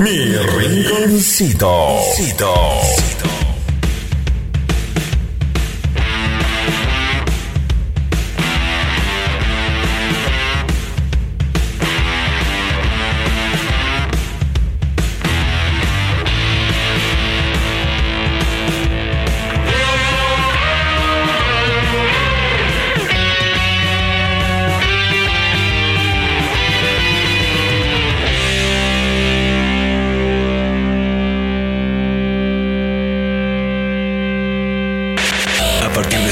Mi rinconcito.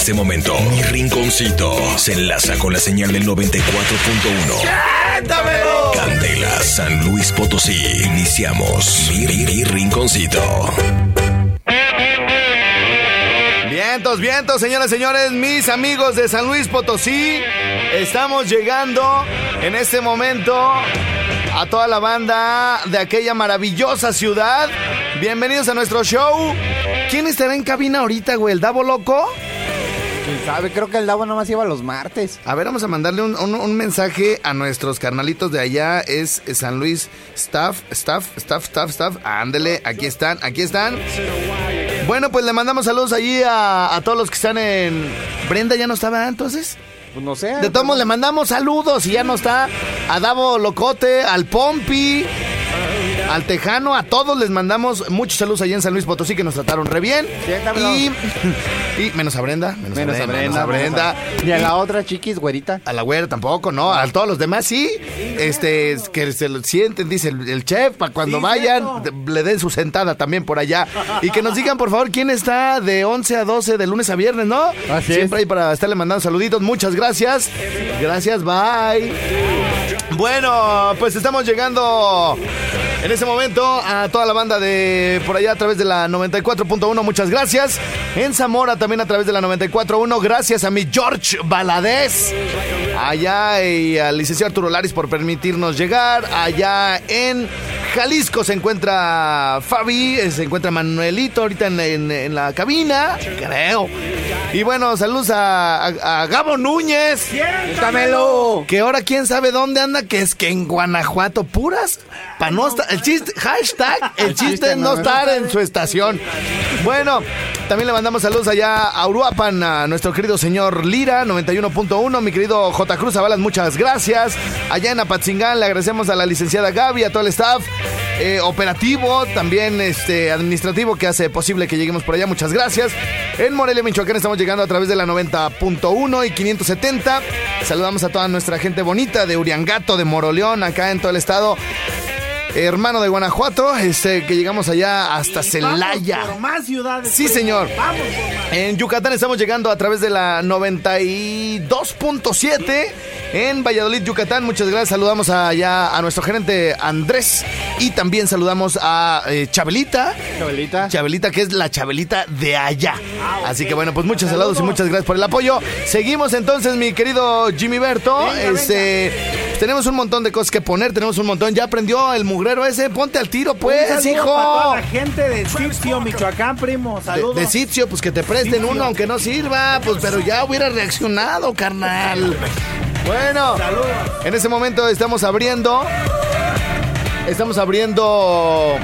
Este momento, mi rinconcito se enlaza con la señal del 94.1. Candela, San Luis Potosí. Iniciamos mi, mi- mi rinconcito. Vientos, vientos, señoras y señores, mis amigos de San Luis Potosí. Estamos llegando en este momento a toda la banda de aquella maravillosa ciudad. Bienvenidos a nuestro show. ¿Quién estará en cabina ahorita, güey? ¿El Davo Loco? ¿Quién sabe? Creo que el Davo nomás iba los martes. A ver, vamos a mandarle un, un- un mensaje a nuestros carnalitos de allá. Es San Luis Staff, Staff, Staff, Staff, Staff. Ándele, aquí están, aquí están. Bueno, pues le mandamos saludos allí a, a todos los que están en... Brenda ya no estaba entonces. Pues no sé. De todos modos, le mandamos saludos y ya no está. A Davo Locote, al Pompi, al Tejano, a todos les mandamos muchos saludos allá en San Luis Potosí que nos trataron re bien. Siéntamelo. Y, y menos a Brenda, menos, Menos a Brenda, menos a Brenda. Ni a la otra chiquis, güerita. A la güera tampoco, ¿no? A todos los demás sí. Este, es que se lo sienten, dice el, el chef, para cuando vayan, le den su sentada también por allá. Y que nos digan, por favor, quién está de 11 a 12 de lunes a viernes, ¿no? Así Siempre ahí para estarle mandando saluditos. Muchas gracias. Gracias, bye. Bueno, pues estamos llegando en este momento a toda la banda de por allá a través de la 94.1. Muchas gracias. En Zamora también a través de la 94.1. Gracias a mi George Baladés. Allá y al licenciado Arturo Laris por permitirnos llegar. Allá en Jalisco se encuentra Fabi, eh, se encuentra Manuelito ahorita en, en- en la cabina, creo. Y bueno, saludos a, a- a Gabo Núñez. ¡Dámelo! Que ahora quién sabe dónde anda, que es que en Guanajuato, puras, el chiste, hashtag, el chiste es no estar en su estación. Bueno, también le mandamos saludos allá a Uruapan, a nuestro querido señor Lira, 91.1, mi querido J. Cruz Avalas, muchas gracias. Allá en Apatzingán le agradecemos a la licenciada Gaby, a todo el staff. eh, operativo, también este administrativo que hace posible que lleguemos por allá. Muchas gracias. En Morelia, Michoacán, estamos llegando a través de la 90.1 y 570. Saludamos a toda nuestra gente bonita de Uriangato, de Moroleón, acá en todo el estado. Hermano de Guanajuato, este, que llegamos allá hasta Celaya. Por más ciudades. Sí, señor. Vamos por más. En Yucatán estamos llegando a través de la 92.7 en Valladolid, Yucatán. Muchas gracias. Saludamos allá a nuestro gerente Andrés y también saludamos a eh, Chabelita. Chabelita. Chabelita, que es la Chabelita de allá. Así que bueno, pues muchos saludos y muchas gracias por el apoyo. Seguimos entonces, mi querido Jimmy Berto. este, tenemos un montón de cosas que poner, tenemos un montón. Ya aprendió el mugrero ese. Ponte al tiro, pues, hijo. para toda la gente de Sitio, Michoacán, primo. De, Saludos. de sitio, pues que te presten Sitio. uno, aunque no sirva, pues pero ya hubiera reaccionado, carnal. Bueno, en ese momento estamos abriendo. Estamos abriendo.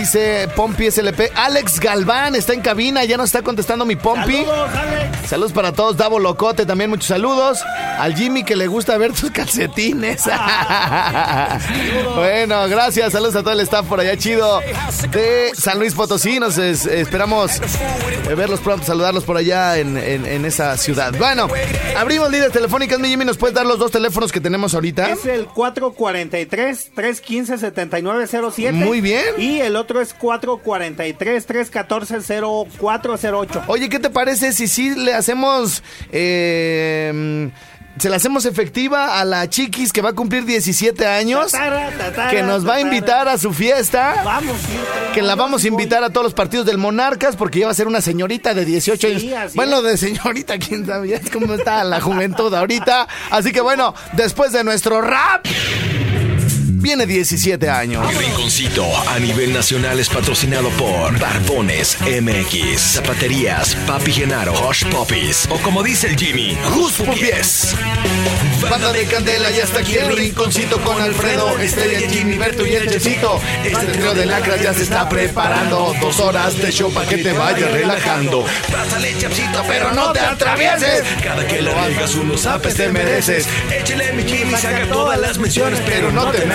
Dice Pompi SLP. Alex Galván está en cabina, ya nos está contestando mi Pompi. Saludos, Alex. Saludos para todos, Davo Locote, también muchos saludos. Al Jimmy que le gusta ver tus calcetines. bueno, gracias, saludos a todo el staff por allá chido de San Luis Potosí. Nos es- esperamos eh, verlos pronto, saludarlos por allá en, en- en esa ciudad. Bueno, abrimos líneas telefónicas, mi Jimmy, ¿nos puedes dar los dos teléfonos que tenemos ahorita? Es el 443-315-7907. Muy bien. Y el otro es 443-314-0408. Oye, ¿qué te parece si sí le hacemos... eh, se la hacemos efectiva a la chiquis que va a cumplir 17 años, que nos va a invitar a su fiesta. Vamos, Que la vamos a invitar a todos los partidos del Monarcas porque ya va a ser una señorita de 18 Sí, años. Bueno, de señorita, quién sabe, es cómo está la juventud ahorita. Así que bueno, después de nuestro rap, viene 17 años. Mi rinconcito a nivel nacional es patrocinado por Barbones MX, Zapaterías, Papi Genaro, Hush Puppies o como dice el Jimmy, Hus Puppies. Banda de Candela, ya está aquí el rinconcito con Alfredo, Estrella, Jimmy, Berto y el. Este trío de lacras ya se está preparando. Dos horas de show para que te vayas relajando. Pásale chapsito, Pero no te atravieses. Cada que la riegas unos zapes te mereces. Échale mi Jimmy, saca todas las menciones, pero no te me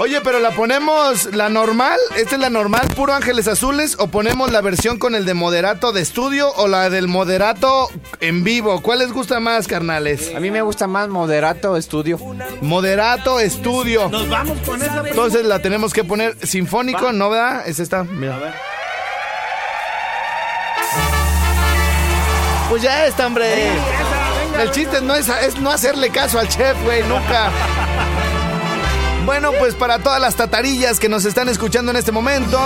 Oye, pero la ponemos la normal, esta es la normal, puro Ángeles Azules, o ponemos la versión con el de moderato de estudio o la del moderato en vivo. ¿Cuál les gusta más, carnales? A mí me gusta más moderato estudio. Moderato estudio. Nos vamos con esa. Entonces la tenemos que poner sinfónico, ¿no verdad? Es esta, mira. A ver. Pues ya está, hombre. El chiste no es, es no hacerle caso al chef, güey, nunca. Bueno, pues para todas las tatarillas que nos están escuchando en este momento,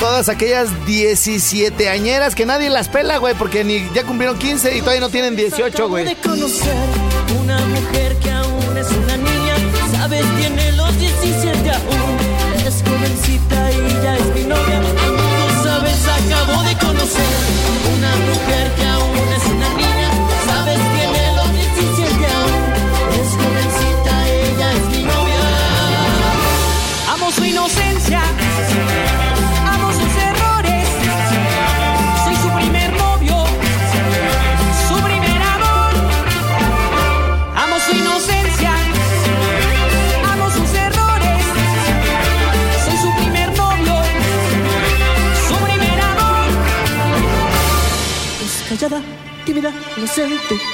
todas aquellas 17 añeras que nadie las pela, güey, porque ni ya cumplieron 15 y todavía no tienen 18, Acabo güey.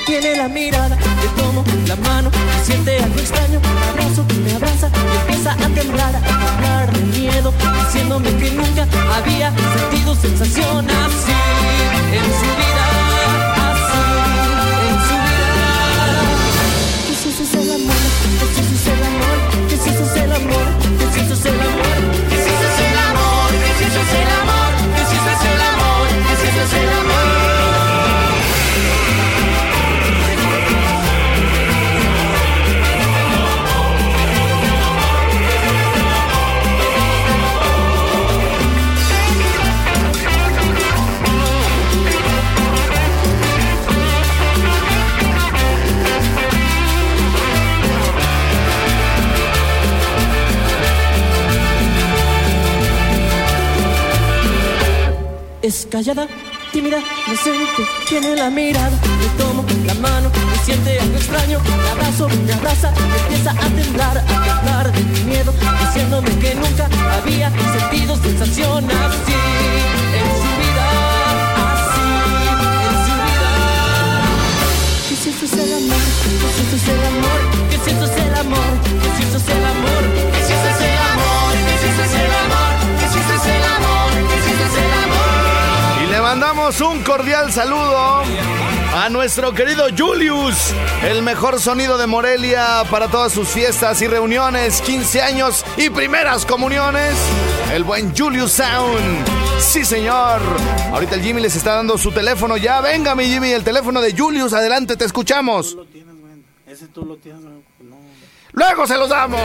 Tiene la mirada. Le tomo la mano, siente algo extraño. Me abrazo, me abraza y empieza a temblar, a temblar de miedo, diciéndome que nunca había sentido sensación así en su vida. Así en su vida. Que si eso es el amor, que si eso es el amor, que si eso es el amor, que si eso es el amor, que si eso es el amor, que si eso es el amor, que si eso es el amor, que si eso es el amor. Es callada, tímida, inocente, tiene la mirada. Le tomo la mano y siente algo extraño. Me abrazo, me abraza empieza a temblar, a temblar de mi miedo, diciéndome que nunca había sentido sensación así en su vida. Así en su vida. Que si eso es el amor, que si eso es el amor, que si eso es el amor, que si eso es el amor, que si eso es el amor, que si eso es el amor, le mandamos un cordial saludo a nuestro querido Julius, el mejor sonido de Morelia para todas sus fiestas y reuniones, 15 años y primeras comuniones. El buen Julius Sound. Sí, señor. Ahorita el Jimmy les está dando su teléfono. Ya, venga, mi Jimmy, el teléfono de Julius. Adelante, te escuchamos. Lo tienes, güey. Ese tú lo tienes. No. Luego se los damos.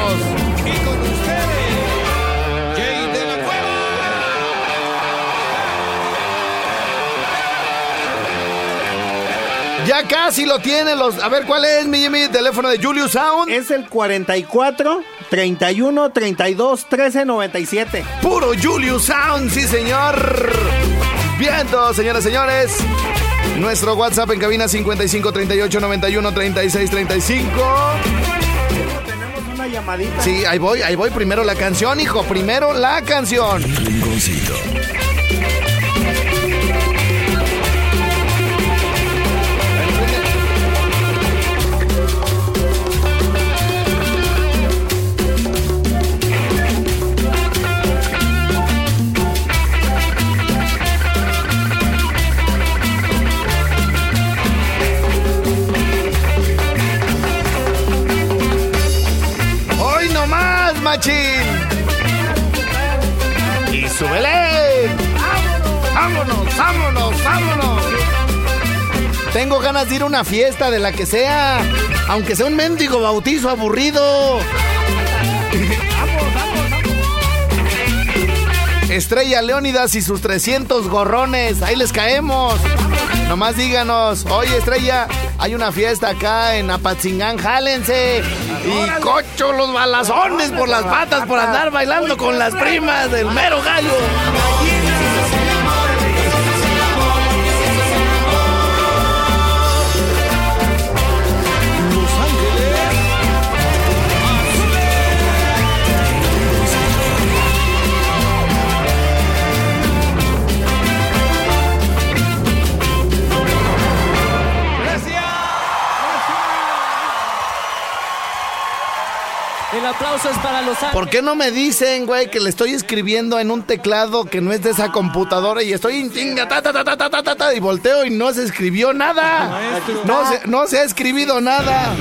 Ya casi lo tiene los. A ver, ¿cuál es mi Jimmy? Teléfono de Julius Sound. Es el 44 31 32 13 97. Puro Julius Sound, sí, señor. Viento, señoras y señores. Nuestro WhatsApp en cabina 55 38 91 36 35. Tenemos una llamadita. Sí, ahí voy, ahí voy. Primero la canción, hijo. Primero la canción. Rinconcito. Machín! ¡Y súbele! ¡Vámonos, vámonos, vámonos! Tengo ganas de ir a una fiesta de la que sea, aunque sea un mendigo bautizo aburrido. Estrella Leónidas y sus 300 gorrones, ahí les caemos. Nomás díganos, oye Estrella, hay una fiesta acá en Apatzingán, jálense. Y cocho los balazones por las patas por andar bailando con las primas del mero gallo. ¿Por qué no me dicen, güey, que le estoy escribiendo en un teclado que no es de esa computadora y estoy en chinga, ta, ta, ta, ta, ta, ta, ta, y volteo y no se escribió nada? No se, no se ha escribido nada.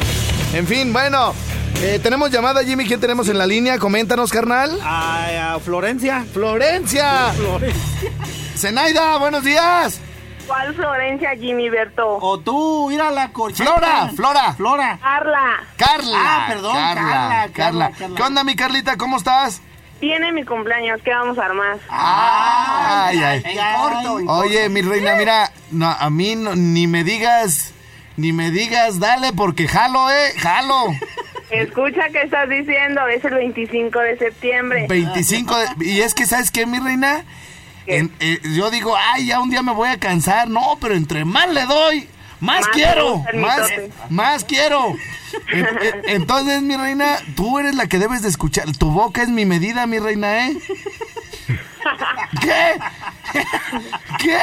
En fin, bueno. Eh, tenemos llamada, Jimmy. ¿Quién tenemos en la línea? Coméntanos, carnal. Ah, a, Florencia. Florencia. Florencia. Zenaida, buenos días. ¿Cuál Florencia, Jimmy Berto? O tú, ir a la corcheta. Flora, Flora. Flora. Carla, Carla. Ah, perdón, Carla, Carla, Carla. ¿Qué onda, mi Carlita? ¿Cómo estás? tiene mi cumpleaños, ¿qué vamos a armar? Ay, ay. En corto, en Oye, mi reina, mira, no, a mí no- ni me digas, ni me digas, dale, porque jalo, eh, jalo. Escucha qué estás diciendo, es el 25 de septiembre. 25, de- y es que, ¿sabes qué, mi reina? Eh, yo digo, ay, ya un día me voy a cansar. No, pero entre más le doy, más, Más quiero, más, más quiero. En- en- Entonces, mi reina, tú eres la que debes de escuchar. Tu boca es mi medida, mi reina, ¿eh? ¿Qué? ¿Qué?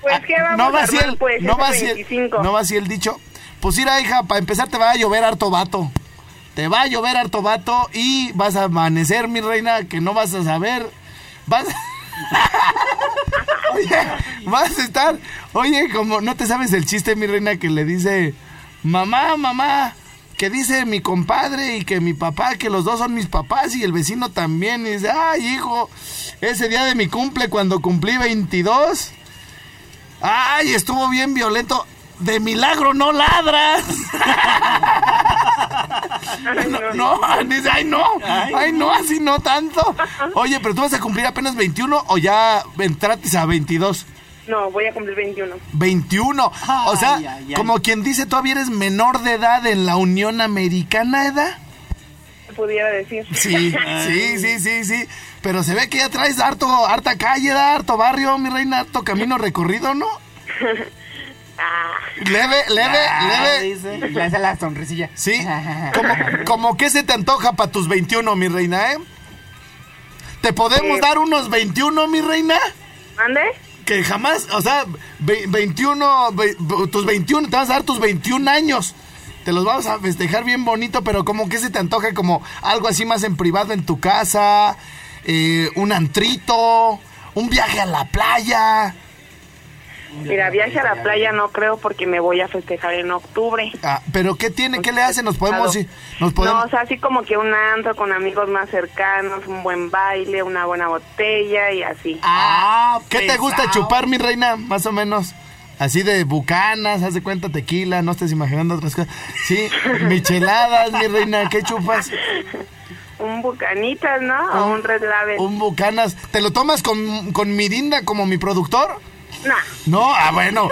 Pues, ¿qué vamos no va a armar, el, pues, no va así el- 25? no va así el dicho. Pues mira, hija, para empezar te va a llover harto vato. Te va a llover harto vato y vas a amanecer, mi reina, que no vas a saber. Vas Oye, vas a estar. Oye, como no te sabes el chiste, mi reina, que le dice: Mamá, mamá, que dice mi compadre y que mi papá, que los dos son mis papás y el vecino también. Y dice: Ay, hijo, ese día de mi cumple, cuando cumplí 22. Ay, estuvo bien violento. De milagro no ladras. No, no, dice, ay no, ay no, así no tanto. Oye, pero tú vas a cumplir apenas 21 o ya entraste a 22. No, voy a cumplir 21. 21. O sea, Ay, ay, ay. como quien dice, todavía eres menor de edad en la Unión Americana, ¿edad? Pudiera decir. Sí, sí, sí, sí, sí. Pero se ve que ya traes harto, harta calle, ¿da? harto barrio, mi reina, harto camino recorrido, ¿no? Ah, Leve, leve, leve. dice. Le hace la sonrisilla. Sí, como, como que se te antoja para tus 21, mi reina, ¿eh? ¿Te podemos Eh. dar unos 21, mi reina? ¿Mande? Que jamás, o sea, ve- 21, ve- tus 21, te vas a dar tus 21 años. Te los vamos a festejar bien bonito, pero como que se te antoja como algo así más en privado en tu casa, eh, un antrito, un viaje a la playa. Mira, viaje a la playa no creo porque me voy a festejar en octubre. Ah, pero ¿qué tiene? ¿Qué le hace? Nos podemos, sí, nos podemos. No, o sea, así como que un antro con amigos más cercanos, un buen baile, una buena botella y así. Ah, ¿Qué te gusta pesado. chupar, mi reina? Más o menos. Así de bucanas, haz de cuenta tequila, no estés imaginando otras cosas. Sí, micheladas, mi reina, ¿qué chupas? Un bucanitas, ¿no? O un red label. Un bucanas. ¿Te lo tomas con, con mirinda como mi productor? Nah, No, ah, bueno.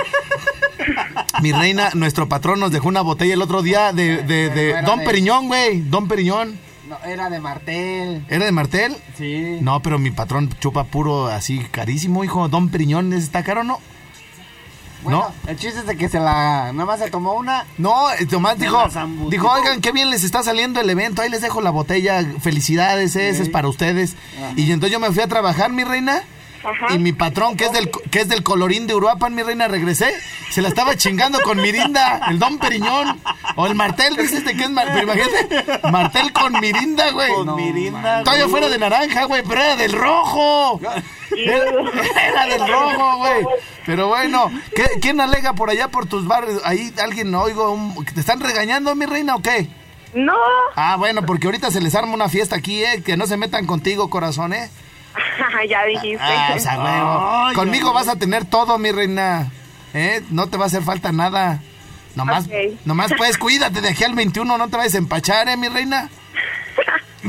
Mi reina, nuestro patrón nos dejó una botella el otro día de, de, de Don de- Periñón, güey. Don Periñón. No, era de Martel. ¿Era de Martel? Sí. No, pero mi patrón chupa puro así carísimo, hijo. Don Periñón, ¿está caro o no? Bueno, el chiste es de que se la... Nada más se tomó una... No, eh, Tomás dijo, la zambutió. dijo, oigan, qué bien les está saliendo el evento, ahí les dejo la botella, felicidades, eh, ese es para ustedes. Y entonces yo me fui a trabajar, mi reina, Ajá. y mi patrón, que es del que es del colorín de Uruapan, mi reina, regresé, se la estaba chingando con Mirinda, el Don Periñón, o el Martel, dices de qué es Martel, imagínate, Martel con Mirinda, güey. Con Mirinda. Todavía fuera de naranja, güey, pero era del rojo. Era, era del rojo, güey. Pero bueno, ¿qué- ¿quién alega por allá por tus barrios? Ahí alguien oigo, un- ¿te están regañando, mi reina, o qué? No, Ah, bueno, porque ahorita se les arma una fiesta aquí, ¿eh? Que no se metan contigo, corazón, ¿eh? ya dijiste. Ah, o sea, Conmigo vas a tener todo, mi reina. ¿Eh? No te va a hacer falta nada. Nomás, Ok. nomás pues cuídate de aquí al 21, no te vayas a empachar, ¿eh, mi reina?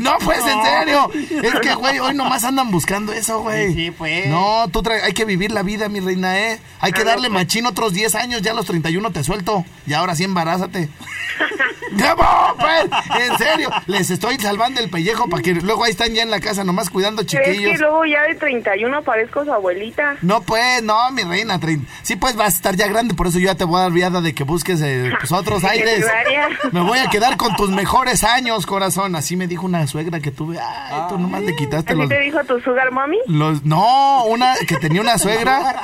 No, pues, en serio. Es que, güey, hoy nomás andan buscando eso, güey. Sí, pues. No, tú tra- hay que vivir la vida, mi reina, ¿eh? Hay que darle machín otros 10 años, ya a los 31 te suelto. Y ahora sí embarázate. ¡Cómo, pues! En serio, les estoy salvando el pellejo para que luego ahí están ya en la casa nomás cuidando ¿Crees que chiquillos. luego ya de 31 parezco su abuelita? No, pues, no, mi reina. Sí, pues vas a estar ya grande, por eso yo ya te voy a dar viada de que busques eh, pues, otros aires. Me voy a quedar con tus mejores años, corazón. Así me dijo una suegra que tuve. Ay, tú nomás le quitaste ¿Así los, te dijo tu sugar mommy? los. No, una que tenía una suegra.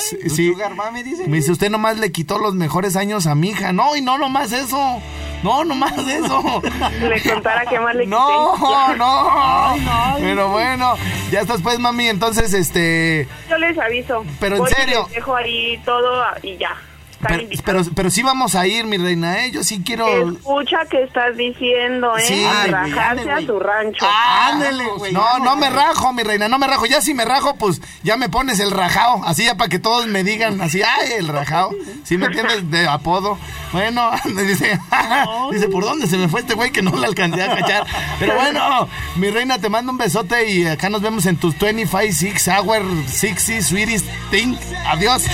Sí, ¿Tu sí. sugar mami dice? Me dice, usted nomás le quitó los mejores años a mi hija. No, y no nomás eso. No, nomás eso. Le contara que más le quité. No, no. Pero bueno, ya estás pues, mami. Entonces, este. Yo les aviso. Pero en y serio. Les dejo ahí todo y ya. Están Pero, invitados. pero, pero sí vamos a ir, mi reina, ¿eh? Yo sí quiero... Escucha que estás diciendo, ¿eh? Sí. A Ay, rajarse a tu rancho. Ah, Ándele, güey, No, no me rajo, mi reina, no me rajo. Ya si me rajo, pues ya me pones el rajao. Así ya para que todos me digan así, ay, el rajao. ¿Sí me entiendes? De apodo. Bueno, dice, dice, ¿por dónde se me fue este güey que no le alcancé a cachar? Pero bueno, mi reina, te mando un besote y acá nos vemos en tus 25, 6 hour, 60, sweetest thing. Adiós.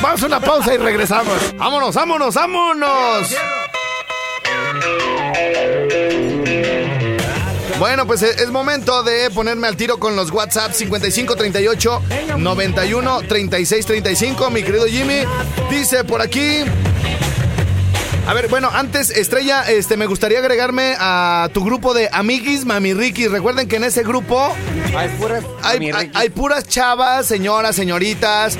Vamos a una pausa y regresamos. Vámonos, vámonos, vámonos. Bueno, pues eh, es momento de ponerme al tiro con los WhatsApp 5538 91 36 35. Mi querido Jimmy dice por aquí. A ver, bueno, antes, Estrella, este, me gustaría agregarme a tu grupo de amiguis Mamirriquis. Recuerden que en ese grupo Hay puras... hay, mi hay- Ricky. hay puras chavas, señoras, señoritas.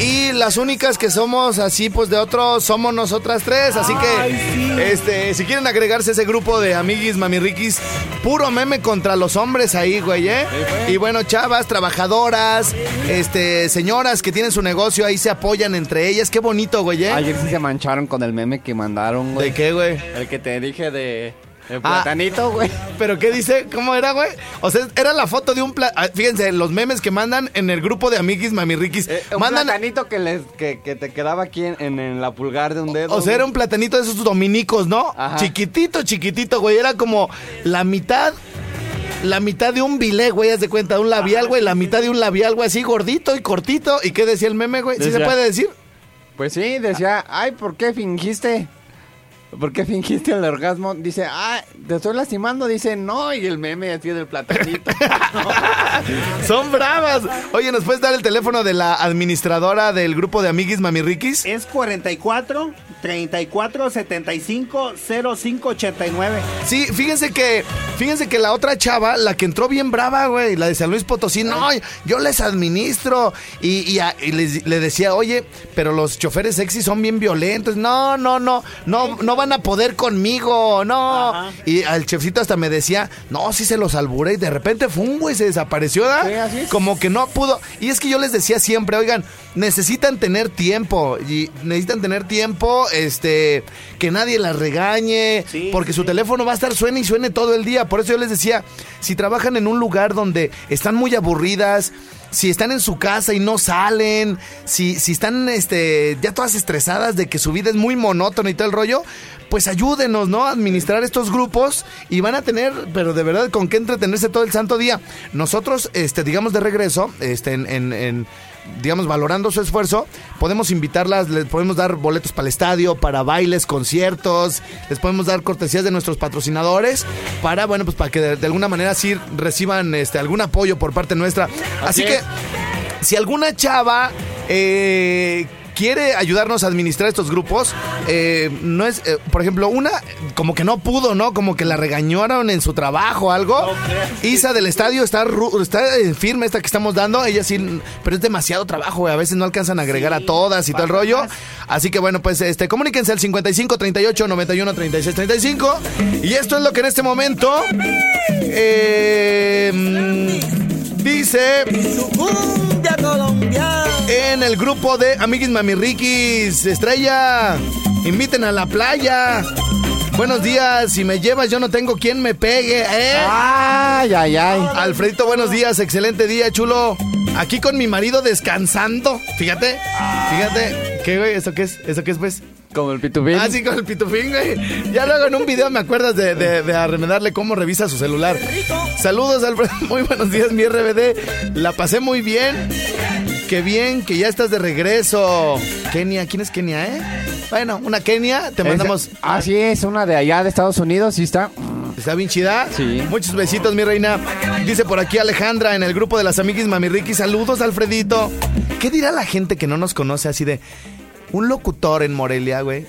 Y las únicas que somos así, pues de otros, somos nosotras tres. Así que, este, si quieren agregarse a ese grupo de amiguis, mamirriquis, puro meme contra los hombres ahí, güey, ¿eh? Y bueno, chavas, trabajadoras, este, señoras que tienen su negocio, ahí se apoyan entre ellas. Qué bonito, güey, ¿eh? Ayer sí se mancharon con el meme que mandaron, güey. ¿De qué, güey? El que te dije de... El Ah. platanito, güey. ¿Pero qué dice? ¿Cómo era, güey? O sea, era la foto de un... pla- ah, Fíjense, los memes que mandan en el grupo de amiguis, mamirriquis. Eh, un mandan... platanito que, les, que, que te quedaba aquí en, en- en la pulgar de un dedo. O sea, era un platanito de esos dominicos, ¿no? Ajá. Chiquitito, chiquitito, güey. Era como la mitad. La mitad de un bilé, güey, haz de cuenta, un labial, güey, la mitad de un labial, güey, así gordito y cortito. ¿Y qué decía el meme, güey? ¿Sí se puede decir? Pues sí, decía, ay, ¿por qué fingiste? ¿Por qué fingiste el orgasmo? Dice, ah, te estoy lastimando. Dice, no, y el meme así del platanito. Son bravas. Oye, ¿nos puedes dar el teléfono de la administradora del grupo de amiguis Mamirriquis? Es 44 34 75 05 89. Sí, fíjense que, fíjense que la otra chava, la que entró bien brava, güey, la de San Luis Potosí, no, yo les administro. Y, y a- y les- le decía, oye, pero los choferes sexy son bien violentos. No, no, no, no, no van a poder conmigo, no. Ajá. Y al chefcito hasta me decía, no, sí se los alburé. Y de repente fue un güey, se desapareció, ¿verdad? Sí. Como que no pudo. Y es que yo les decía siempre, oigan, necesitan tener tiempo. Y necesitan tener tiempo, este, que nadie las regañe. Sí, porque sí, su teléfono va a estar suene y suene todo el día. Por eso yo les decía, si trabajan en un lugar donde están muy aburridas, si están en su casa y no salen, si, si están este, ya todas estresadas de que su vida es muy monótona y todo el rollo, pues ayúdenos, ¿no? A administrar estos grupos y van a tener, pero de verdad, con qué entretenerse todo el santo día. Nosotros, este, digamos de regreso, este, en, en- en, digamos, valorando su esfuerzo, podemos invitarlas, les podemos dar boletos para el estadio, para bailes, conciertos, les podemos dar cortesías de nuestros patrocinadores para, bueno, pues para que de, de alguna manera sí reciban este, algún apoyo por parte nuestra. Así, Así que. Si alguna chava eh, quiere ayudarnos a administrar estos grupos. Eh, no es, eh, por ejemplo, una como que no pudo, ¿no? Como que la regañaron en su trabajo o algo. Isa del estadio está, está eh, firme esta que estamos dando. Ella sí, pero es demasiado trabajo, güey. A veces no alcanzan a agregar a todas y todo el rollo. Así que bueno, pues este, comuníquense al 55 38 91 36 35. Y esto es lo que en este momento eh, dice Cumbia colombiana. en el grupo de Amiguis Mamirriquis, Estrella, inviten a la playa. Buenos días, si me llevas yo no tengo quien me pegue, ¿eh? Ay, ay, ay. Alfredito, buenos días, excelente día, chulo. Aquí con mi marido descansando, fíjate, fíjate. ¿Qué, güey? ¿Eso qué es? ¿Eso qué es, pues? Como el pitubín. Ah, sí, con el pitufín, güey. Ya luego en un video me acuerdas de, de, de arremedarle cómo revisa su celular. Saludos, Alfredo. Muy buenos días, mi RBD. La pasé muy bien. Qué bien que ya estás de regreso. Kenia, ¿quién es Kenia, eh? Bueno, una Kenia, te mandamos. Esa- Ah, sí, es una de allá de Estados Unidos, sí está. ¿Está bien chida? Sí. Muchos besitos, mi reina. Dice por aquí Alejandra en el grupo de las amiguis Mamirriqui. Saludos, Alfredito. ¿Qué dirá la gente que no nos conoce así de un locutor en Morelia, güey?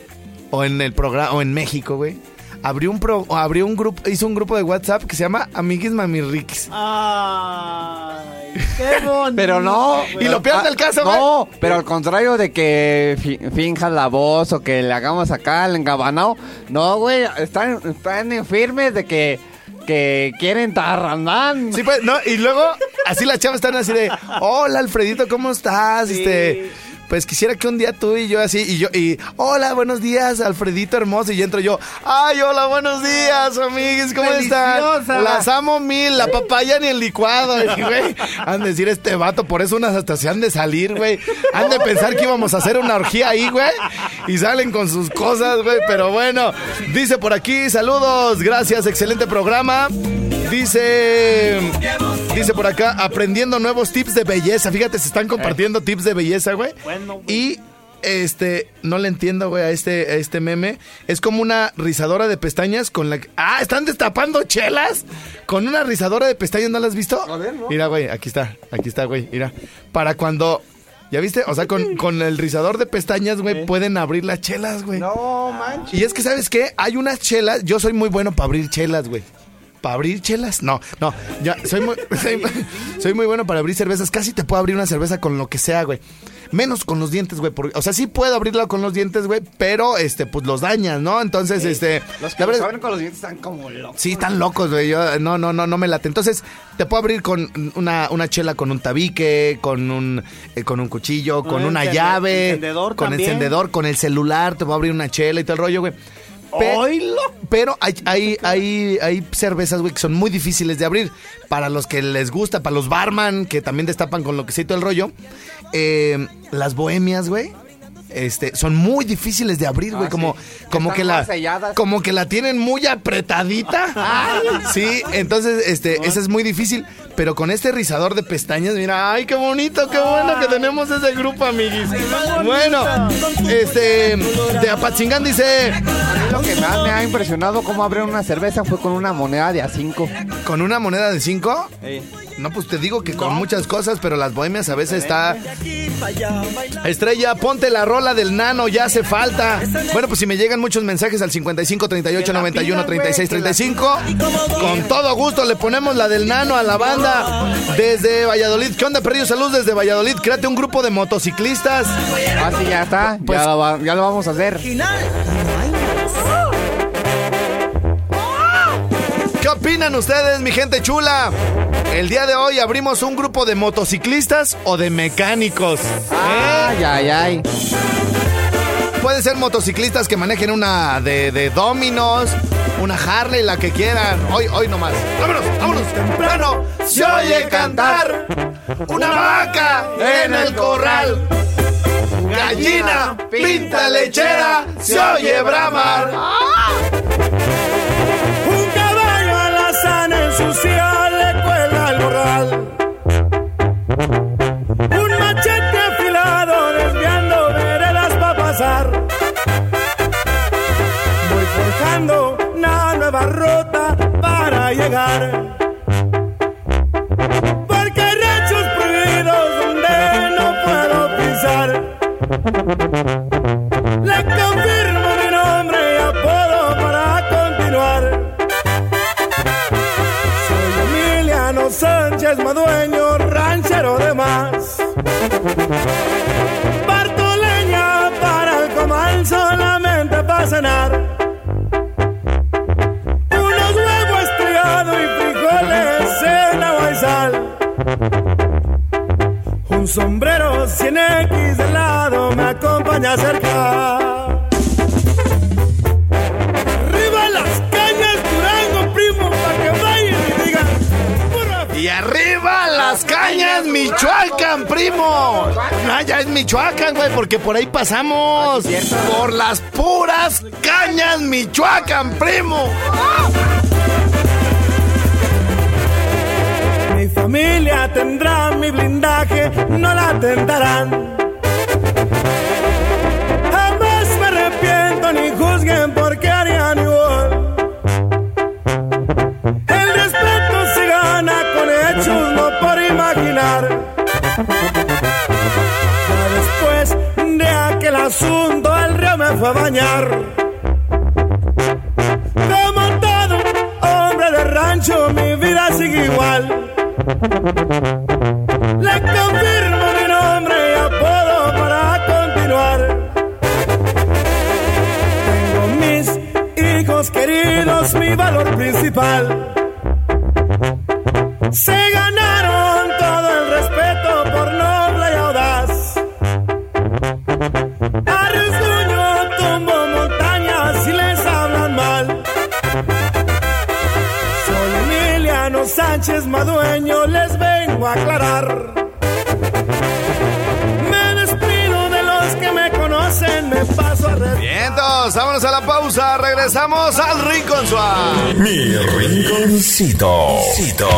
O en el programa, o en México, güey. Abrió un pro, abrió un grupo, hizo un grupo de WhatsApp que se llama Amiguis Mamirriquis. Ay, qué bonito. Pero no. Y lo peor del caso, güey. No, pero al contrario de que fi- finjas la voz o que le hagamos acá el engabanao. No, güey, están, están en firmes de que, que quieren tarrandán. Sí, pues, no, y luego, así las chavas están así de, hola Alfredito, ¿cómo estás? Este, pues quisiera que un día tú y yo así, y yo, y, hola, buenos días, Alfredito hermoso, y entro yo, ay, hola, buenos días, amigues, ¿cómo están? Las amo mil, la papaya ni el licuado, y, güey, han de decir este vato, por eso unas hasta se han de salir, güey, han de pensar que íbamos a hacer una orgía ahí, güey, y salen con sus cosas, güey, pero bueno, dice por aquí, saludos, gracias, excelente programa. Dice, dice por acá, aprendiendo nuevos tips de belleza. Fíjate, se están compartiendo tips de belleza, güey. Y este, no le entiendo, güey, a este, a este meme. Es como una rizadora de pestañas con la que. ¡Ah! ¿Están destapando chelas? Con una rizadora de pestañas, ¿no la has visto? Mira, güey, aquí está, aquí está, güey, mira. Para cuando. ¿Ya viste? O sea, con, con el rizador de pestañas, güey, pueden abrir las chelas, güey. No manches. Y es que, ¿sabes qué? Hay unas chelas. Yo soy muy bueno para abrir chelas, güey. ¿Para abrir chelas? No, no. Ya, soy muy, soy, soy muy bueno para abrir cervezas. Casi te puedo abrir una cerveza con lo que sea, güey. Menos con los dientes, güey. porque- O sea, sí puedo abrirla con los dientes, güey. Pero, este, pues los dañas, ¿no? Entonces, este. Los que saben con los dientes están como locos. Sí, están locos, güey. Yo, no, no, no, no me late. Entonces, te puedo abrir con una, una chela con un tabique, con un, eh, con un cuchillo, con Un una llave, encendedor con también. encendedor, con el celular, te puedo abrir una chela y todo el rollo, güey. Pe- ¡Oilo! pero hay, hay, hay, hay cervezas, güey, que son muy difíciles de abrir. Para los que les gusta, para los barman, que también destapan con lo que y todo el rollo. Eh, las bohemias, güey. Este, son muy difíciles de abrir, güey. Ah, como, sí. como que la. selladas. Como que la tienen muy apretadita. Sí, entonces, este, esa es muy difícil. Pero con este rizador de pestañas, mira, ay, qué bonito, qué bueno que tenemos ese grupo, amiguis. Bueno, este, de Apatzingán dice. Lo que más me ha impresionado cómo abrir una cerveza fue con una moneda de a 5. ¿Con una moneda de 5? Sí. No, pues te digo que con muchas cosas, pero las bohemias a veces está. Estrella, ponte la rola del nano, ya hace falta. Bueno, pues si me llegan muchos mensajes al 55 38 91 36 35, con todo gusto le ponemos la del nano a la banda desde Valladolid. ¿Qué onda, perrillo? Salud desde Valladolid. Créate un grupo de motociclistas. Ah, sí, ya está. Pues- ya, lo va- ya lo vamos a hacer. Opinan ustedes, mi gente chula? El día de hoy abrimos un grupo de motociclistas o de mecánicos. ¿Eh? Ay, ay, ay. Pueden ser motociclistas que manejen una de, de Dominos, una Harley, la que quieran. Hoy, hoy nomás. Vámonos, vámonos. Temprano se oye cantar una vaca en el corral. Gallina, pinta lechera, se oye bramar. Alazán en su silla le cuelga el morral. Un machete afilado desviando veredas para pasar. Voy forjando una nueva ruta para llegar. sanar. Michoacán, primo. Ah, ya es Michoacán, güey, porque por ahí pasamos. Por las puras cañas, Michoacán, primo. Mi familia tendrá mi blindaje, no la tentarán. Jamás me arrepiento ni juzguen porque fue a bañar. Como todo hombre de rancho, mi vida sigue igual. Le confirmo mi nombre y apodo para continuar. Tengo mis hijos queridos, mi valor principal. Aclarar. Me despido de los que me conocen, me paso a re- Vientos, vámonos a la pausa. Regresamos al Rincón Suave. Mi rinconcito. Cito.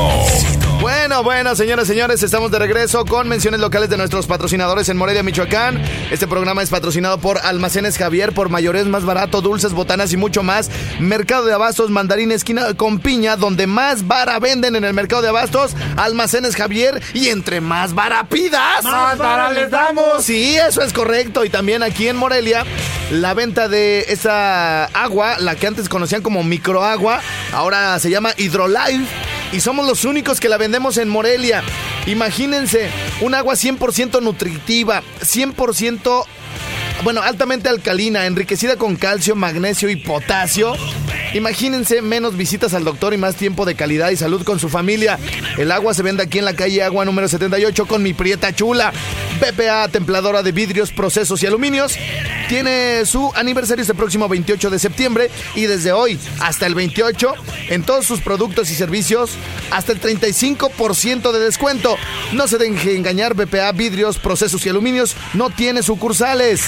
Bueno, bueno, señoras y señores, estamos de regreso con menciones locales de nuestros patrocinadores en Morelia, Michoacán. Este programa es patrocinado por Almacenes Javier, por mayores más barato, dulces, botanas y mucho más. Mercado de Abastos, Mandarín, esquina con piña, donde más vara venden en el Mercado de Abastos. Almacenes Javier y entre más vara pidas, Más vara les damos. Sí, eso es correcto. Y también aquí en Morelia, la venta de esa agua, la que antes conocían como microagua, ahora se llama Hydrolife. Y somos los únicos que la vendemos en Morelia. Imagínense, un agua 100% nutritiva, 100% bueno, altamente alcalina, enriquecida con calcio, magnesio y potasio. Imagínense menos visitas al doctor y más tiempo de calidad y salud con su familia. El agua se vende aquí en la calle Agua número 78 con mi prieta chula. BPA, templadora de vidrios, procesos y aluminios. Tiene su aniversario este próximo 28 de septiembre y desde hoy hasta el 28 en todos sus productos y servicios hasta el 35% de descuento. No se deje engañar, BPA, vidrios, procesos y aluminios no tiene sucursales.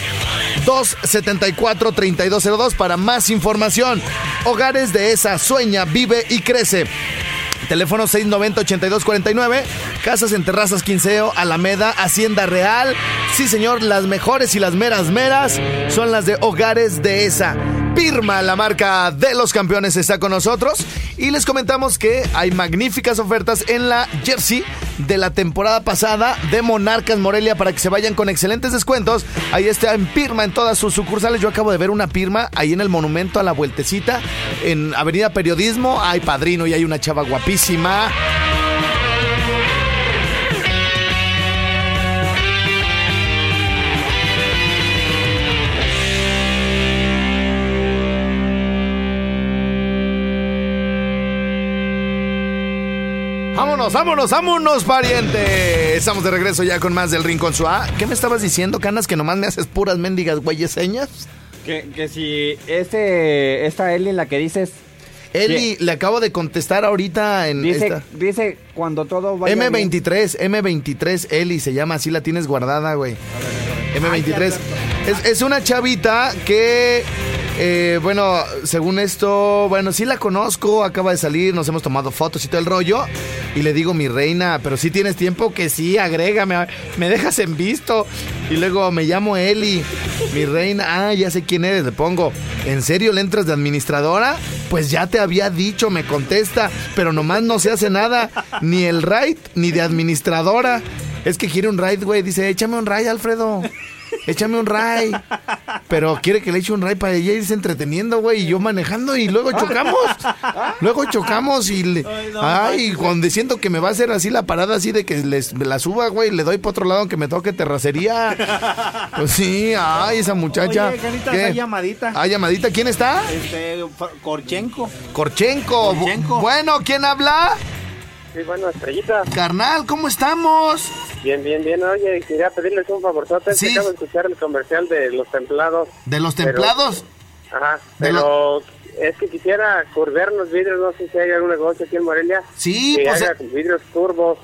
274-3202 para más información. Hogares de esa, sueña, vive y crece. Teléfono 690-8249. Casas en Terrazas Quinceo, Alameda, Hacienda Real. Sí, señor, las mejores y las meras meras son las de Hogares de esa. Pirma, la marca de los campeones, está con nosotros. Y les comentamos que hay magníficas ofertas en la jersey de la temporada pasada de Monarcas Morelia para que se vayan con excelentes descuentos. Ahí está en Pirma en todas sus sucursales. Yo acabo de ver una Pirma ahí en el monumento a la vueltecita en Avenida Periodismo. Hay padrino y hay una chava guapísima. Vámonos, vámonos, vámonos, pariente. Estamos de regreso ya con más del Rincón Suá. ¿Qué me estabas diciendo, Canas? Que nomás me haces puras mendigas güeyes señas. Que, que si este, esta Eli, la que dices, Eli, le acabo de contestar ahorita en dice, esta. dice cuando todo vaya bien. M23, M23, Eli se llama, así la tienes guardada, güey. M23. Es, es una chavita que, eh, bueno, según esto, bueno, sí la conozco, acaba de salir, nos hemos tomado fotos y todo el rollo. Y le digo, mi reina, pero si tienes tiempo que sí, agrégame, me dejas en visto. Y luego me llamo Eli, mi reina, ah, ya sé quién eres, le pongo, ¿en serio le entras de administradora? Pues ya te había dicho, me contesta, pero nomás no se hace nada, ni el raid, ni de administradora. Es que quiere un raid, güey, dice, échame un raid, Alfredo. Échame un ray. Pero quiere que le eche un ray para ella irse entreteniendo, güey, y yo manejando y luego chocamos. Luego chocamos y le... Ay, cuando siento que me va a hacer así la parada así de que les, me la suba, güey, le doy para otro lado que me toque terracería. Pues sí, ay, esa muchacha. Oye, hay llamadita. Ah, llamadita, ¿quién está? Este, Korchenko. Corchenco. Bu- Corchenco. Bueno, ¿quién habla? Sí, bueno, estrellita. Carnal, ¿cómo estamos? Bien, bien, bien. Oye, quería pedirles un favorzote. Sí. Acabo de escuchar el comercial de los templados. ¿De los Pero- templados? Ajá. De Pero es que quisiera curvear los vidrios. No sé si hay algún negocio aquí en Morelia. Sí, que pues, haga eh. vidrios turbos.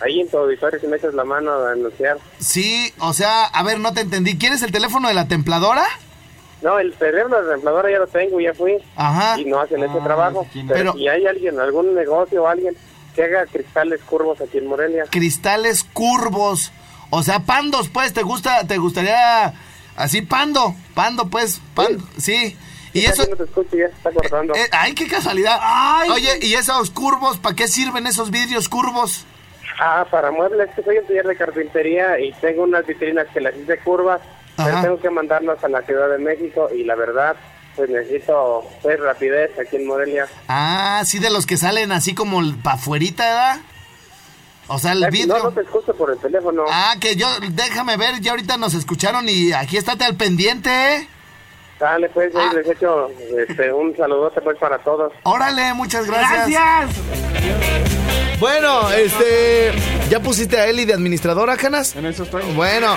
Ahí en tu auditorio, si me echas la mano a anunciar. Sí, o sea, a ver, no te entendí. ¿Quieres el teléfono de la templadora? No, el teléfono de templadora ya lo tengo, ya fui. Ajá. Y no hacen ese trabajo. Pero, Pero- si hay alguien, algún negocio o alguien que haga cristales curvos aquí en Morelia. Cristales curvos. O sea, pandos, pues, ¿te gusta, te gustaría así pando? Pando, pues, pando, sí. Y eso... no te escucho, ya se está cortando. eh, ay, qué casualidad. Oye, ¿y esos curvos, para qué sirven esos vidrios curvos? Ah, para muebles, que soy un taller de carpintería y tengo unas vitrinas que las hice curvas, pero tengo que mandarlas a la Ciudad de México y la verdad, pues necesito pues, rapidez aquí en Morelia. Ah, sí, de los que salen así como para afuerita, ¿verdad? O sea, el Eh, vidrio. No, no te escucho por el teléfono. Ah, que yo, déjame ver, ya ahorita nos escucharon y aquí estate al pendiente, ¿eh? Dale, pues, Ah. les echo este, un saludote pues para todos. Órale, muchas gracias. Gracias. Bueno, este. ¿Ya pusiste a Eli de administradora, Canas? En eso estoy. Bueno,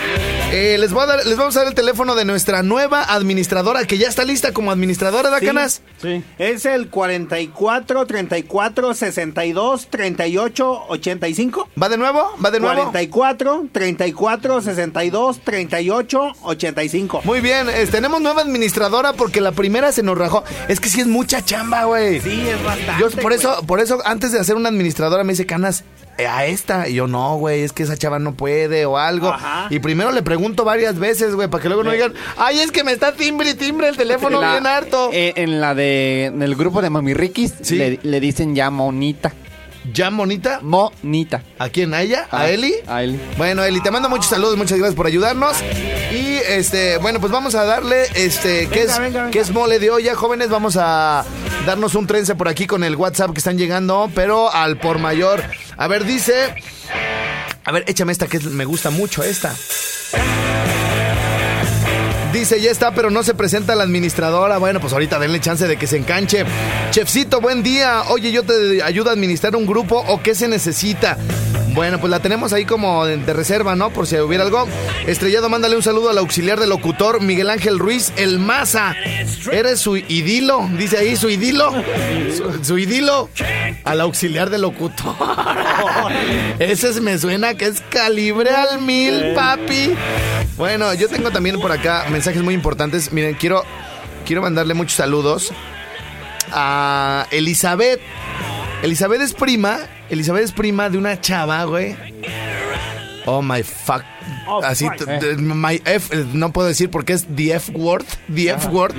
eh, les, voy a dar, les vamos a dar el teléfono de nuestra nueva administradora que ya está lista como administradora, ¿da, Sí. Canas? Sí. Es el 44 34 62 38 85. ¿Va de nuevo? ¿Va de nuevo? 44 34 62 38 85. Muy bien, eh, tenemos nueva administradora porque la primera se nos rajó. Es que sí es mucha chamba, güey. Sí, es bastante. Yo por güey. eso, por eso antes de hacer una administradora me dice Canas eh, a esta y yo no, güey, es que esa chava no puede o algo. Ajá. Y primero le pregunto varias veces, güey, para que luego no digan, ay, es que me está timbre y timbre el teléfono La- bien harto. eh, en la de en el grupo de Mami Sí. le, le dicen ya monita. ¿Ya, monita? Monita. ¿A quién? ¿A ella? ¿A Ah, Eli? A Eli. Bueno, Eli, te mando muchos saludos, muchas gracias por ayudarnos. Y este, bueno, pues vamos a darle este, ¿qué Venga, es, venga, venga. qué es mole de olla, jóvenes? Vamos a darnos un trence por aquí con el WhatsApp que están llegando, pero al por mayor. A ver, dice. A ver, échame esta que es- me gusta mucho esta. Dice, ya está, pero no se presenta la administradora. Bueno, pues ahorita denle chance de que se enganche. Chefcito, buen día. Oye, yo te ayudo a administrar un grupo o qué se necesita. Bueno, pues la tenemos ahí como de, reserva, ¿no? Por si hubiera algo. Estrellado, mándale un saludo al auxiliar del locutor, Miguel Ángel Ruiz, el Maza. Eres su idilo, dice ahí, su idilo. Su, su idilo. Al auxiliar del locutor. Ese es- me suena que es calibre al mil, papi. Bueno, yo tengo también por acá mensajes muy importantes. Miren, quiero, quiero mandarle muchos saludos a Elizabeth. Elizabeth es prima. Elizabeth es prima de una chava, güey. Oh my fuck. Oh, Así, my F, eh, no puedo decir porque es the F word. The F word.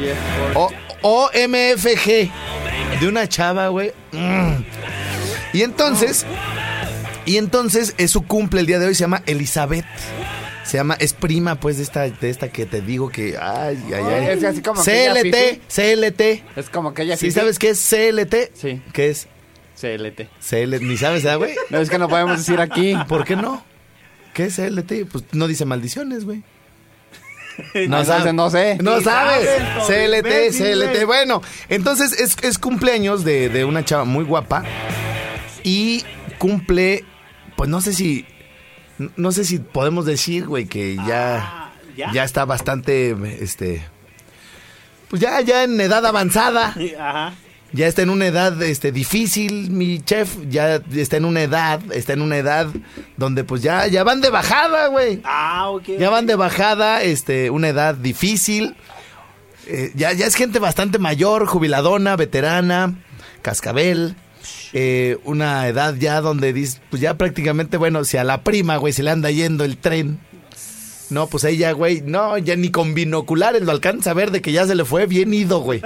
O, o MFG. De una chava, güey. Mm. Y entonces, y entonces es su cumple el día de hoy, se llama Elizabeth. Se llama, es prima pues de esta, de esta que te digo que, ay, ay, ay. Es así como CLT, CLT. Es como que ella ¿Sí sabes qué es CLT? Sí. ¿Qué es? CLT. CLT, ni sabes, ¿verdad, güey? No es que no podemos decir aquí. ¿Por qué no? ¿Qué es CLT? Pues no dice maldiciones, güey. No, entonces no sé. No sabes. sabes, CLT, CLT. Bueno, entonces es, es cumpleaños de, de una chava muy guapa. Y cumple, pues no sé si. No sé si podemos decir, güey, que ya, Ah, ¿ya? ya está bastante. Este. Pues ya, ya en edad avanzada. Ajá. Ya está en una edad este, difícil, mi chef. Ya está en una edad, está en una edad donde pues ya, ya van de bajada, güey. Ah, ok. Ya van de bajada, este, una edad difícil. Eh, ya, ya es gente bastante mayor, jubiladona, veterana, cascabel. eh, una edad ya donde dices, pues ya prácticamente, bueno, si a la prima, güey, se le anda yendo el tren. No, pues ella, güey, no, ya ni con binoculares lo alcanza a ver de que ya se le fue bien ido, güey.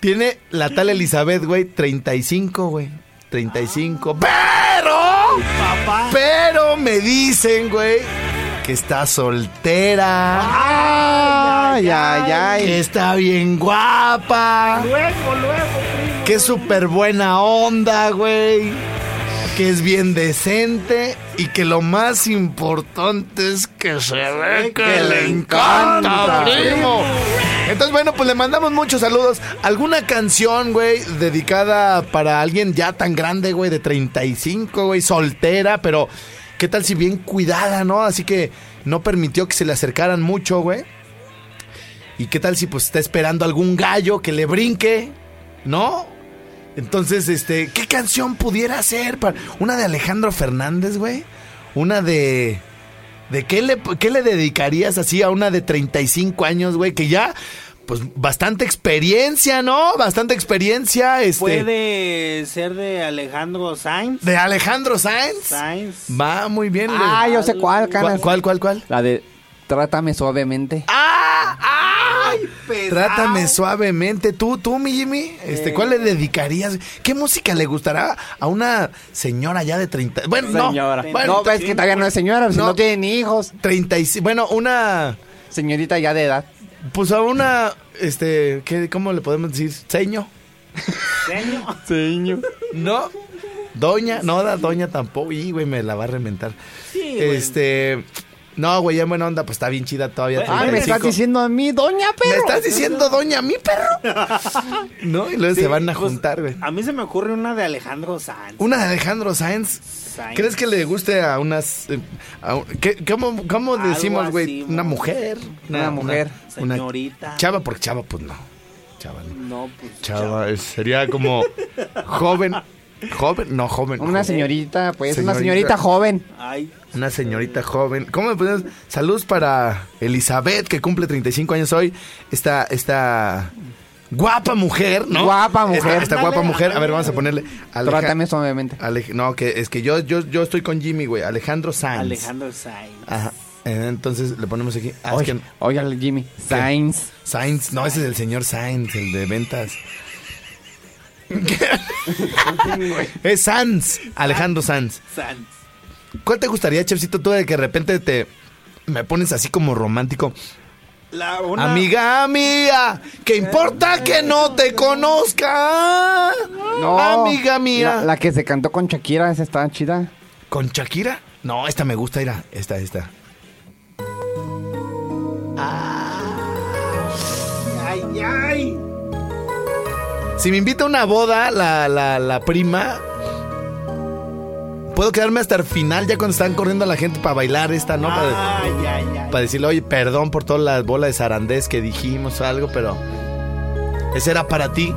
Tiene la tal Elizabeth, güey, 35, güey. 35. ¡Pero! Papá. Pero me dicen, güey, que está soltera, Ay, ay, ay. que está bien guapa, Luego, luego, primo. que es súper buena onda, güey, que es bien decente y que lo más importante es que se ve que le encanta, primo. Entonces, bueno, pues le mandamos muchos saludos. ¿Alguna canción, güey, dedicada para alguien ya tan grande, güey, de 35, güey, soltera, pero qué tal si bien cuidada, ¿no? Así que no permitió que se le acercaran mucho, güey. ¿Y qué tal si pues está esperando algún gallo que le brinque, ¿no? Entonces, este, ¿qué canción pudiera ser? para- Una de Alejandro Fernández, güey. Una de... ¿De qué le, qué le dedicarías así a una de 35 años, güey? Que ya, pues, bastante experiencia, ¿no? Bastante experiencia, este... Puede ser de Alejandro Sainz. De Alejandro Sainz. Sainz. Va muy bien. Ah, le- yo sé cuál, ¿Cuál, canas. cuál, cuál, cuál? La de Trátame suavemente. ¡Ah! ¡Ay! Trátame suavemente. Tú, tú, mi Jimmy, este, ¿cuál le dedicarías? ¿Qué música le gustará a una señora ya de 30? Bueno, Señora. no. Bueno, no, ves que todavía no es señora, si No. no tiene ni hijos. 35. Bueno, una. Señorita ya de edad. Pues a una. Este. ¿qué, ¿Cómo le podemos decir? Seño. Seño. Señor. ¿No? Doña. No, da doña tampoco. Y, güey, me la va a reventar. Sí, este. No, güey, ya en buena onda, pues está bien chida todavía. Ay, Ay, me 35. estás diciendo a mí, doña ¿Me perro. estás diciendo doña mi perro? ¿No? Y luego se van a pues, juntar, güey. A mí se me ocurre una de Alejandro Sanz. Una de Alejandro Sáenz. Sainz. ¿Crees que le guste a unas... eh, a un- ¿qué- ¿Cómo, cómo decimos, güey? Una mujer. Una mujer. una Señorita. chava, porque chava, pues no. Chava, no. No, pues. Chava, es- sería como joven. Joven, no, joven. Una joven. señorita, pues, una Señorita. joven. Ay, Una señorita joven. ¿Cómo me pones? Saludos para Elizabeth, que cumple 35 años hoy. Esta, esta guapa mujer, ¿no? Guapa mujer. Esta, esta guapa mujer. A ver, vamos a ponerle. Aleja- Trátame suavemente. Alej- no, que es que yo, yo, yo estoy con Jimmy, güey. Alejandro Sanz. Alejandro Sainz. Ajá. Eh, Entonces le ponemos aquí. Ah, Oye, que- Jimmy. Sainz. Sainz. No, ese es el señor Sainz, el de ventas. es Sanz. Alejandro Sanz. Sanz. ¿Cuál te gustaría, Chefcito, tú de que de repente te me pones así como romántico? La, una- Amiga mía, ¿qué importa que no te conozca? No. Amiga mía. La, la que se cantó con Shakira, esa está chida. ¿Con Shakira? No, esta me gusta, mira. Esta, esta. Ay, ay. Si me invita a una boda la, la, la prima, puedo quedarme hasta el final ya cuando están corriendo a la gente para bailar esta, ¿no? Para, Ay, ay, ay. para decirle, oye, perdón por todas las bolas de zarandés que dijimos o algo, pero ese era para ti.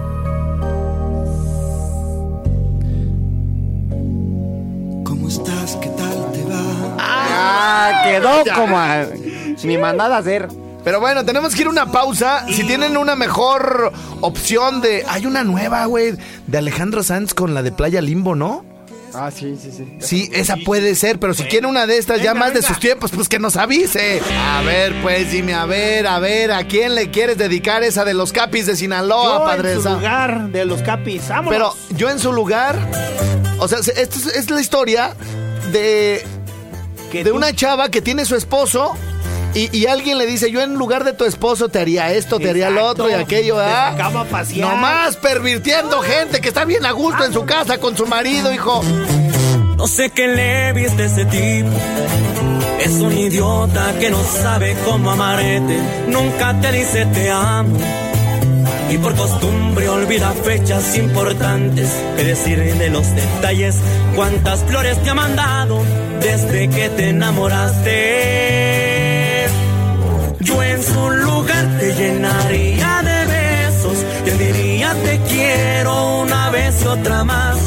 ¿Cómo estás? ¿Qué tal te va? Ah, quedó como a mi mandada a hacer. Pero bueno, tenemos que ir a una pausa. Si tienen una mejor opción de... Hay una nueva, güey, de Alejandro Sanz con la de Playa Limbo, ¿no? Ah, sí, sí, sí. Sí, esa puede ser, pero si quiere una de estas ya Venga, más de sus tiempos, pues que nos avise. A ver, pues dime, a ver, a ver, ¿a quién le quieres dedicar esa de los capis de Sinaloa, Yo padre? en su lugar de los capis. Vámonos. Pero yo en su lugar, o sea, se- esta es, es la historia de, Que de tú- una chava que tiene su esposo y, y alguien le dice, yo en lugar de tu esposo te haría esto, te haría lo otro y aquello, ¿ah? Nomás pervirtiendo gente que está bien a gusto en su casa con su marido, hijo. No sé qué le viste a ese tipo. Es un idiota que no sabe cómo amarte. Nunca te dice te amo. Y por costumbre olvida fechas importantes. Que decir de los detalles. Cuántas flores te ha mandado desde que te enamoraste. Llenaría de besos. Te diría te quiero una vez y otra más.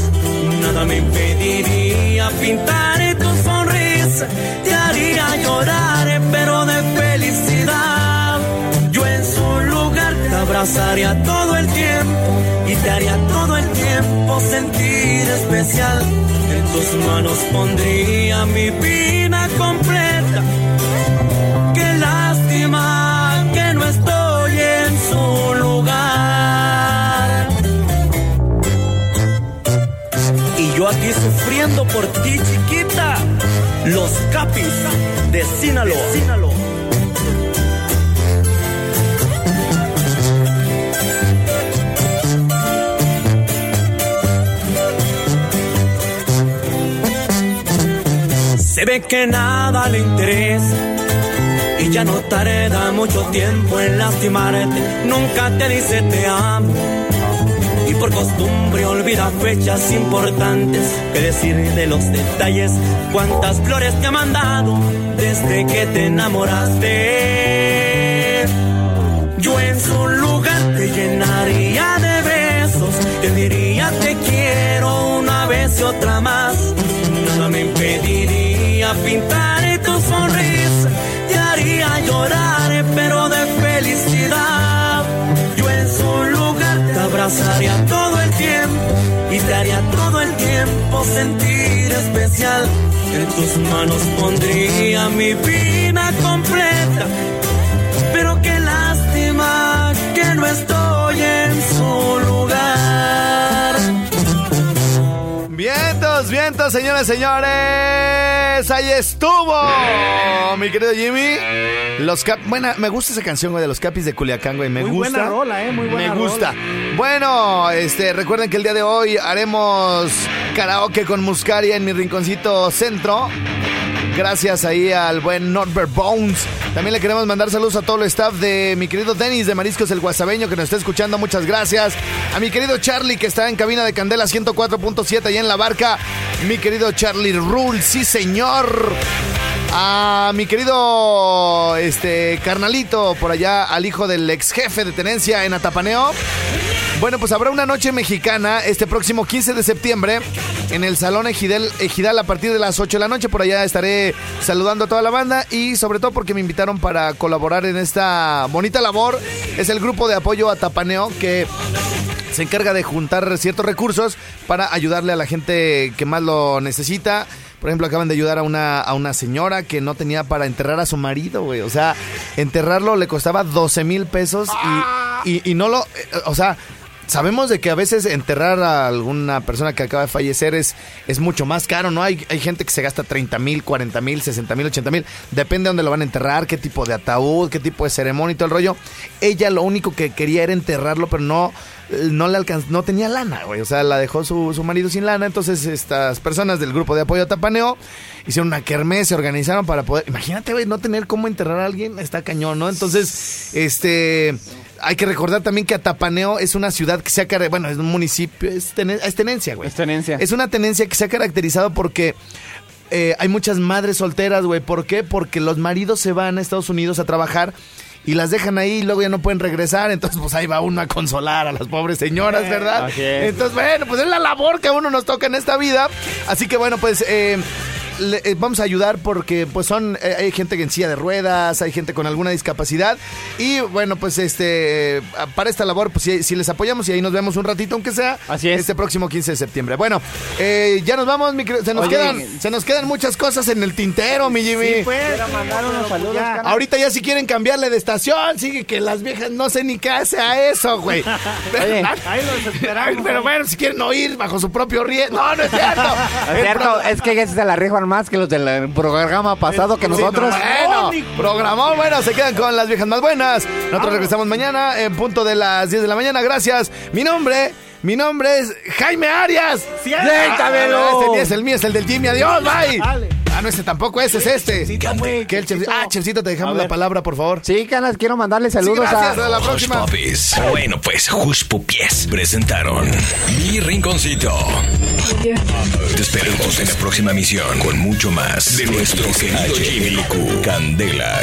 Nada me impediría pintar tu sonrisa. Te haría llorar, pero de felicidad. Yo en su lugar te abrazaría todo el tiempo y te haría todo el tiempo sentir especial. En tus manos pondría mi vida completa. Por ti, chiquita. Los capis de Sinaloa. Se ve que nada le interesa y ya no tarda mucho tiempo en lastimarte. Nunca te dice te amo por costumbre olvida fechas importantes. Que decir de los detalles, cuántas flores te ha mandado desde que te enamoraste. Yo en su lugar te llenaría de besos, te diría te quiero una vez y otra más. Nada me impediría pintar tiempo sentir especial. En tus manos pondría mi vida completa, pero qué lástima que no estoy en su lugar. Vientos, vientos, señores, señores. Ahí estuvo, mi querido Jimmy. Los cap Buena, me gusta esa canción, güey, de los Capis de Culiacán, güey. Me Muy gusta. buena rola, eh, muy buena Me gusta. rola. Bueno, este, recuerden que el día de hoy haremos karaoke con Muscaria en mi rinconcito centro. Gracias ahí al buen Norbert Bones. También le queremos mandar saludos a todo el staff de mi querido Denis de Mariscos el Guasabeño que nos está escuchando. Muchas gracias. A mi querido Charlie que está en cabina de Candela 104.7 allá en la barca. Mi querido Charlie Rule, sí señor. A mi querido este carnalito por allá, al hijo del ex jefe de tenencia en Atapaneo. Bueno, pues habrá una noche mexicana este próximo 15 de septiembre en el Salón Ejidal, Ejidal a partir de las 8 de la noche. Por allá estaré saludando a toda la banda y sobre todo porque me invitaron para colaborar en esta bonita labor. Es el grupo de apoyo a Tapaneo que se encarga de juntar ciertos recursos para ayudarle a la gente que más lo necesita. Por ejemplo, acaban de ayudar a una, a una señora que no tenía para enterrar a su marido, güey. O sea, enterrarlo le costaba 12 mil pesos y, y- y no lo... eh, O sea, sabemos de que a veces enterrar a alguna persona que acaba de fallecer es, es mucho más caro, ¿no? Hay, hay gente que se gasta 30 mil, 40 mil, 60 mil, 80 mil. Depende de dónde lo van a enterrar, qué tipo de ataúd, qué tipo de ceremonia y todo el rollo. Ella lo único que quería era enterrarlo, pero no, no le alcanzó, no tenía lana, güey. O sea, la dejó su, su marido sin lana. Entonces, estas personas del grupo de apoyo a Tapaneo hicieron una kermés, se organizaron para poder. Imagínate, güey, no tener cómo enterrar a alguien, está cañón, ¿no? Entonces, este. Hay que recordar también que Atapaneo es una ciudad que se ha caracterizado, bueno, es un municipio, es, tenen- es tenencia, güey. Es tenencia. Es una tenencia que se ha caracterizado porque eh, hay muchas madres solteras, güey. ¿Por qué? Porque los maridos se van a Estados Unidos a trabajar y las dejan ahí y luego ya no pueden regresar. Entonces, pues ahí va uno a consolar a las pobres señoras, ¿verdad? Entonces, bueno, pues es la labor que a uno nos toca en esta vida. Así que, bueno, pues... eh, le- eh, vamos a ayudar porque pues son eh, hay gente en silla de ruedas hay gente con alguna discapacidad y bueno pues este eh, para esta labor pues si, si les apoyamos y ahí nos vemos un ratito aunque sea Así es. este próximo 15 de septiembre bueno eh, ya nos vamos mi se nos Oye. quedan se nos quedan muchas cosas en el tintero mi Jimmy Sí, pues. mandar unos saludos. Ahorita ya si quieren cambiarle de sigue que las viejas no sé ni qué hace a eso, güey. Ahí los esperamos. Pero bueno, si quieren oír bajo su propio riesgo. No, no es cierto. Es cierto, es que ya se la rifan más que los del programa pasado que nosotros. Bueno, programó, bueno, se quedan con las viejas más buenas. Nosotros regresamos mañana en punto de las 10 de la mañana. Gracias. Mi nombre, mi nombre es Jaime Arias. Sí, Déjamelo. Este el mío, es el del Jimmy. Adiós, bye. No, este tampoco, ese es este. Chefcito, güey, Que el chef- chefcito. Ah, Chefcito, te dejamos la palabra, por favor. Sí, canas, quiero mandarle saludos Sí, gracias, a. a la próxima. Bueno, pues Hush Puppies presentaron Mi Rinconcito. Te esperamos en la próxima misión con mucho más de nuestro querido Jimmy Q. Candela.